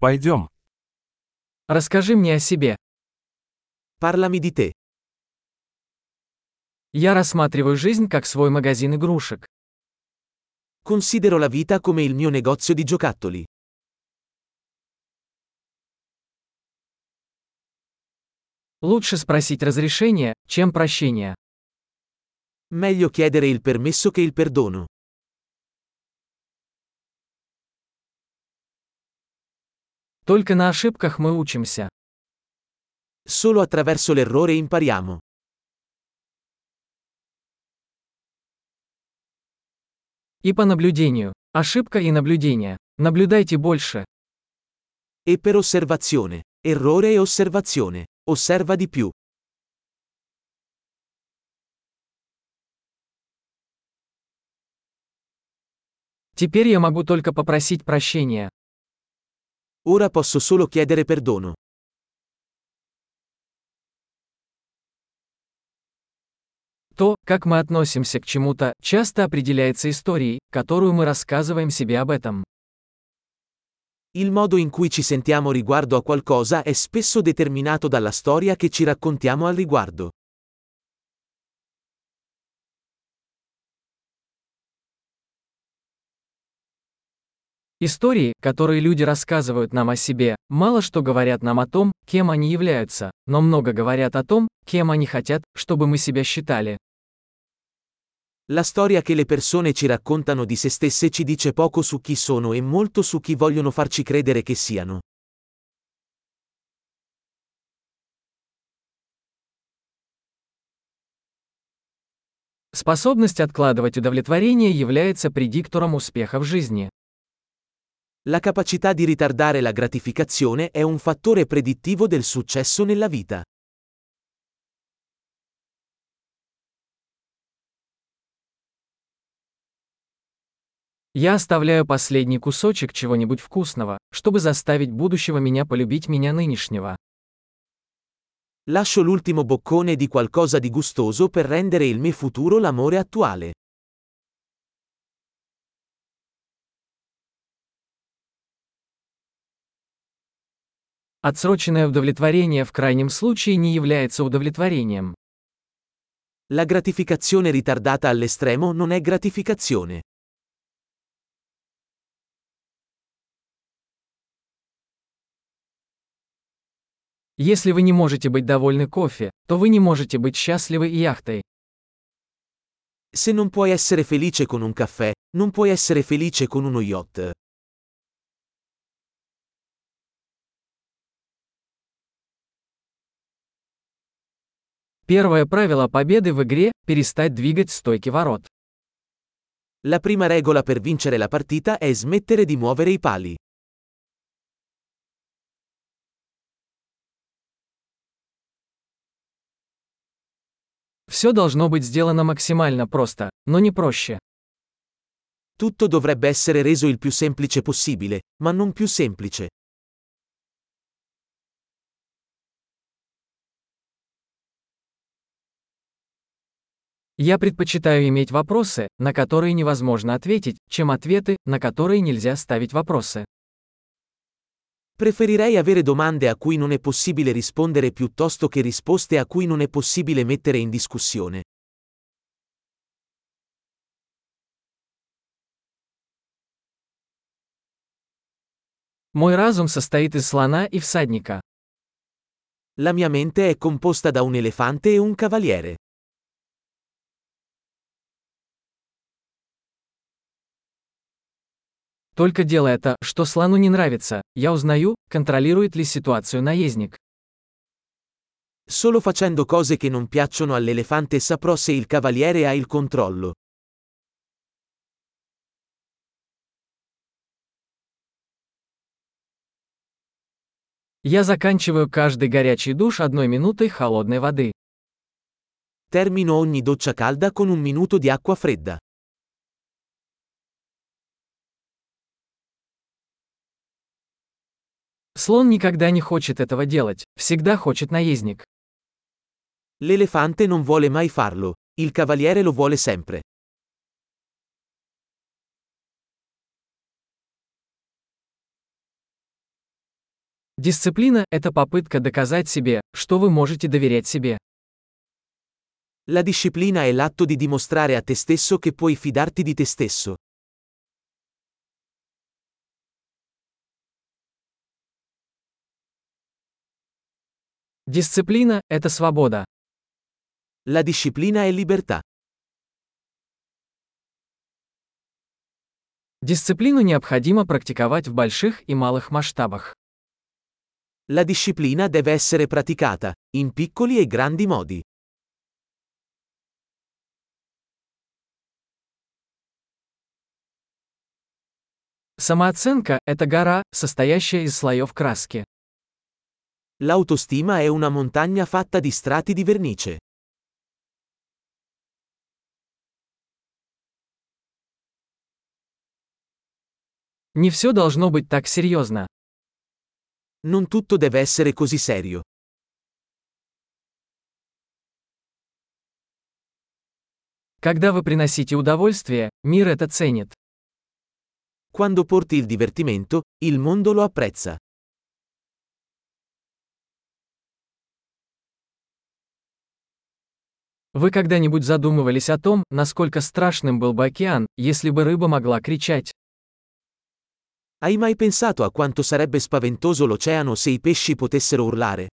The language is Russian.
Пойдем. Расскажи мне о себе. Parlami di te. Я рассматриваю жизнь как свой магазин игрушек. Considero la vita come il mio negozio di giocattoli. Лучше спросить разрешение, чем прощение. Meglio chiedere il permesso che il perdono. Только на ошибках мы учимся. Solo attraverso l'errore impariamo. И по наблюдению. Ошибка и наблюдение. Наблюдайте больше. E per osservazione. Errore e osservazione. Osserva di più. Теперь я могу только попросить прощения. Ora posso solo chiedere perdono. То, как мы относимся к чему-то, часто определяется историей, которую мы рассказываем себе об этом. Il modo in cui ci sentiamo riguardo a qualcosa è spesso determinato dalla storia che ci raccontiamo al riguardo. Истории, которые люди рассказывают нам о себе, мало что говорят нам о том, кем они являются, но много говорят о том, кем они хотят, чтобы мы себя считали. La storia che le persone ci raccontano di se stesse ci dice poco su chi sono e molto su chi vogliono farci credere che siano. Способность откладывать удовлетворение является предиктором успеха в жизни. La capacità di ritardare la gratificazione è un fattore predittivo del successo nella vita. Я оставляю последний кусочек чего-нибудь вкусного, чтобы заставить будущего меня полюбить меня нынешнего. Lascio l'ultimo boccone di qualcosa di gustoso per rendere il me futuro l'amore attuale. Отсроченное удовлетворение в крайнем случае не является удовлетворением. La gratificazione ritardata all'estremo non è gratificazione. Если вы не можете быть довольны кофе, то вы не можете быть счастливы и яхтой. Se non puoi essere felice con un caffè, non puoi essere felice con uno yacht. Первое правило победы в игре – перестать двигать стойки ворот. La prima regola per vincere la partita è smettere di muovere i pali. Все должно быть сделано максимально просто, но не проще. Tutto dovrebbe essere reso il più semplice possibile, ma non più semplice. Я предпочитаю иметь вопросы, на которые невозможно ответить, чем ответы, на которые нельзя ставить вопросы. Preferirei avere domande a cui non è possibile rispondere piuttosto che risposte a cui non è possibile mettere in discussione. Мой разум состоит из слона и всадника. La mia mente è composta da un elefante e un cavaliere. Только делая то, что слону не нравится, я узнаю, контролирует ли ситуацию наездник. Solo facendo cose che non piacciono all'elefante saprò se il cavaliere ha il controllo. Я заканчиваю каждый горячий душ одной минутой холодной воды. Termino ogni doccia calda con un minuto di acqua fredda. Слон никогда не хочет этого делать, всегда хочет наездник. L'elefante non vuole mai farlo, il cavaliere lo vuole sempre. Дисциплина – это попытка доказать себе, что вы можете доверять себе. La disciplina è l'atto di dimostrare a te stesso che puoi fidarti di te stesso. Дисциплина – это свобода. La disciplina è libertà. Дисциплину необходимо практиковать в больших и малых масштабах. La disciplina deve essere praticata, in piccoli e grandi modi. Самооценка – это гора, состоящая из слоев краски. L'autostima è una montagna fatta di strati di vernice. Не все должно быть так серьезно. Non tutto deve essere così serio. Когда вы приносите удовольствие, мир это ценит. Quando porti il divertimento, il mondo lo apprezza. Вы когда-нибудь задумывались о том, насколько страшным был бы океан, если бы рыба могла кричать? Hai mai pensato a quanto sarebbe spaventoso l'oceano se i pesci potessero urlare?